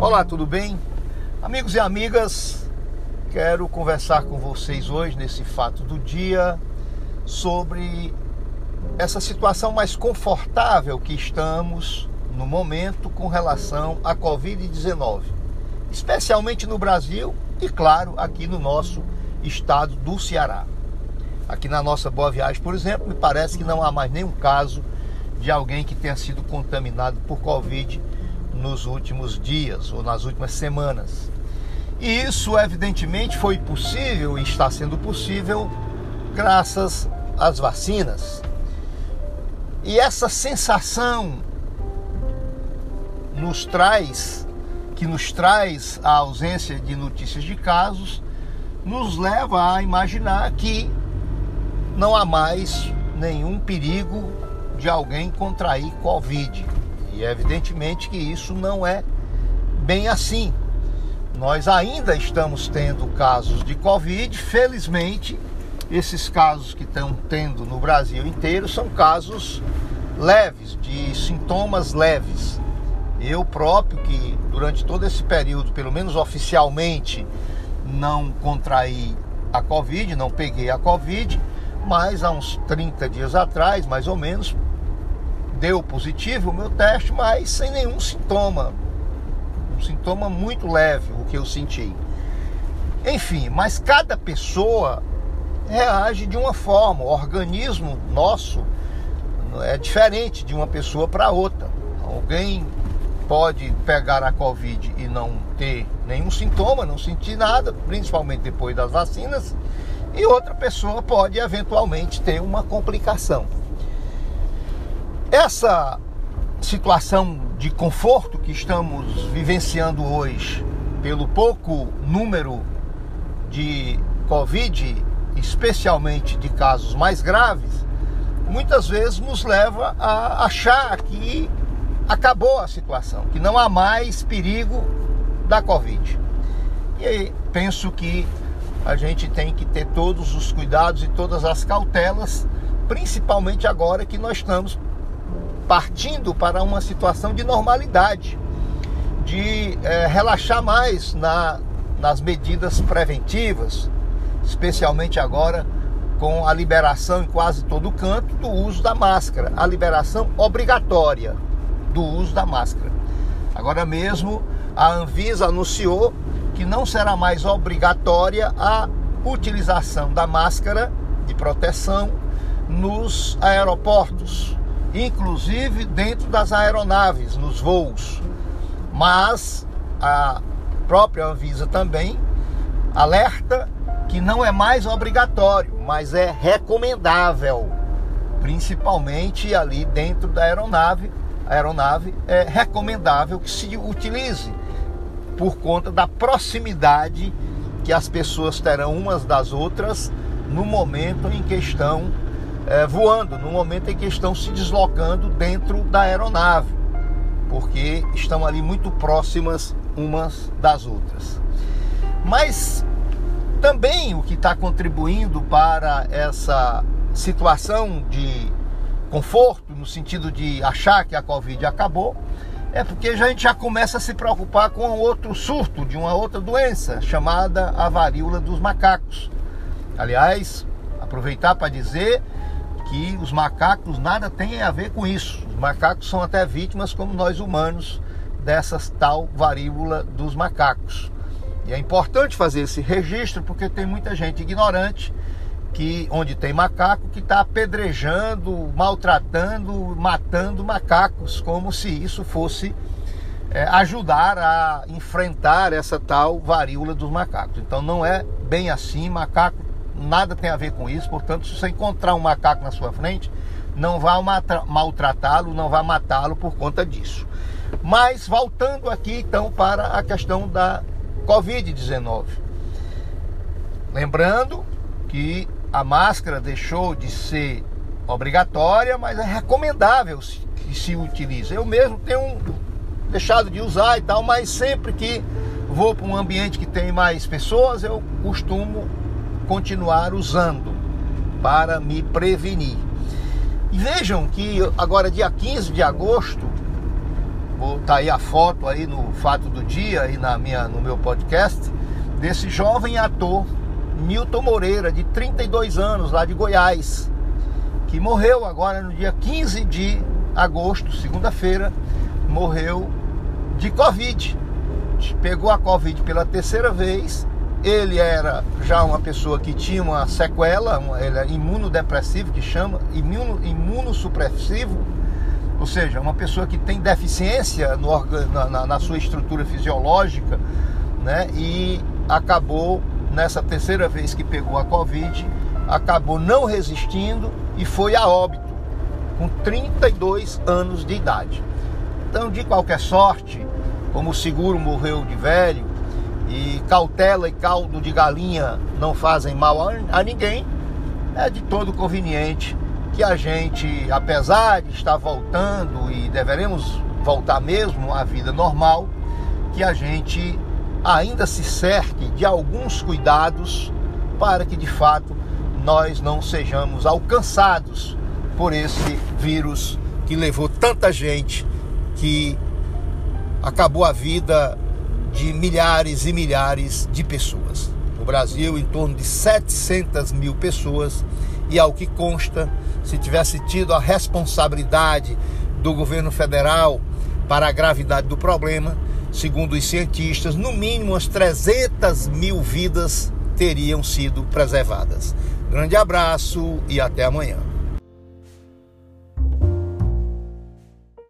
Olá, tudo bem? Amigos e amigas, quero conversar com vocês hoje nesse fato do dia sobre essa situação mais confortável que estamos no momento com relação à Covid-19, especialmente no Brasil e, claro, aqui no nosso estado do Ceará. Aqui na nossa Boa Viagem, por exemplo, me parece que não há mais nenhum caso de alguém que tenha sido contaminado por Covid nos últimos dias ou nas últimas semanas. E isso, evidentemente, foi possível e está sendo possível graças às vacinas. E essa sensação nos traz, que nos traz a ausência de notícias de casos, nos leva a imaginar que não há mais nenhum perigo de alguém contrair Covid. E evidentemente que isso não é bem assim. Nós ainda estamos tendo casos de Covid, felizmente, esses casos que estão tendo no Brasil inteiro são casos leves, de sintomas leves. Eu próprio, que durante todo esse período, pelo menos oficialmente, não contraí a Covid, não peguei a Covid, mas há uns 30 dias atrás, mais ou menos, deu positivo o meu teste, mas sem nenhum sintoma. Um sintoma muito leve, o que eu senti. Enfim, mas cada pessoa reage de uma forma. O organismo nosso é diferente de uma pessoa para outra. Alguém pode pegar a Covid e não ter nenhum sintoma, não sentir nada, principalmente depois das vacinas, e outra pessoa pode eventualmente ter uma complicação. Essa situação de conforto que estamos vivenciando hoje, pelo pouco número de Covid, especialmente de casos mais graves, muitas vezes nos leva a achar que acabou a situação, que não há mais perigo da Covid. E aí, penso que a gente tem que ter todos os cuidados e todas as cautelas, principalmente agora que nós estamos partindo para uma situação de normalidade, de é, relaxar mais na, nas medidas preventivas, especialmente agora com a liberação em quase todo canto do uso da máscara, a liberação obrigatória do uso da máscara. Agora mesmo a Anvisa anunciou que não será mais obrigatória a utilização da máscara de proteção nos aeroportos, inclusive dentro das aeronaves, nos voos. Mas a própria Anvisa também alerta que não é mais obrigatório, mas é recomendável, principalmente ali dentro da aeronave. A aeronave é recomendável que se utilize por conta da proximidade que as pessoas terão umas das outras no momento em que estão é, voando, no momento em que estão se deslocando dentro da aeronave, porque estão ali muito próximas umas das outras. Mas também o que está contribuindo para essa situação de conforto, no sentido de achar que a Covid acabou, é porque a gente já começa a se preocupar com outro surto de uma outra doença, chamada a varíola dos macacos. Aliás, aproveitar para dizer que os macacos nada têm a ver com isso. Os macacos são até vítimas, como nós humanos, dessa tal varíola dos macacos. E é importante fazer esse registro porque tem muita gente ignorante que onde tem macaco que está apedrejando, maltratando, matando macacos, como se isso fosse é, ajudar a enfrentar essa tal varíola dos macacos. Então não é bem assim, macaco nada tem a ver com isso. Portanto, se você encontrar um macaco na sua frente, não vá maltratá-lo, não vá matá-lo por conta disso. Mas voltando aqui então para a questão da Covid-19. Lembrando que a máscara deixou de ser obrigatória, mas é recomendável que se utilize. Eu mesmo tenho deixado de usar e tal, mas sempre que vou para um ambiente que tem mais pessoas, eu costumo continuar usando para me prevenir. E vejam que agora, dia 15 de agosto, vou tá aí a foto aí no fato do dia e na minha no meu podcast desse jovem ator Milton Moreira, de 32 anos, lá de Goiás, que morreu agora no dia 15 de agosto, segunda-feira, morreu de Covid. Pegou a Covid pela terceira vez. Ele era já uma pessoa que tinha uma sequela, uma, ele é imunodepressivo, que chama, imuno, imunossupressivo, ou seja, uma pessoa que tem deficiência no, na, na sua estrutura fisiológica, né? E acabou nessa terceira vez que pegou a Covid, acabou não resistindo e foi a óbito, com 32 anos de idade. Então, de qualquer sorte, como o seguro morreu de velho, e cautela e caldo de galinha não fazem mal a ninguém, é de todo conveniente que a gente, apesar de estar voltando e deveremos voltar mesmo à vida normal, que a gente ainda se cerque de alguns cuidados para que de fato nós não sejamos alcançados por esse vírus que levou tanta gente, que acabou a vida de milhares e milhares de pessoas. No Brasil, em torno de 700 mil pessoas, e ao que consta, se tivesse tido a responsabilidade do governo federal para a gravidade do problema, Segundo os cientistas, no mínimo umas 300 mil vidas teriam sido preservadas. Grande abraço e até amanhã.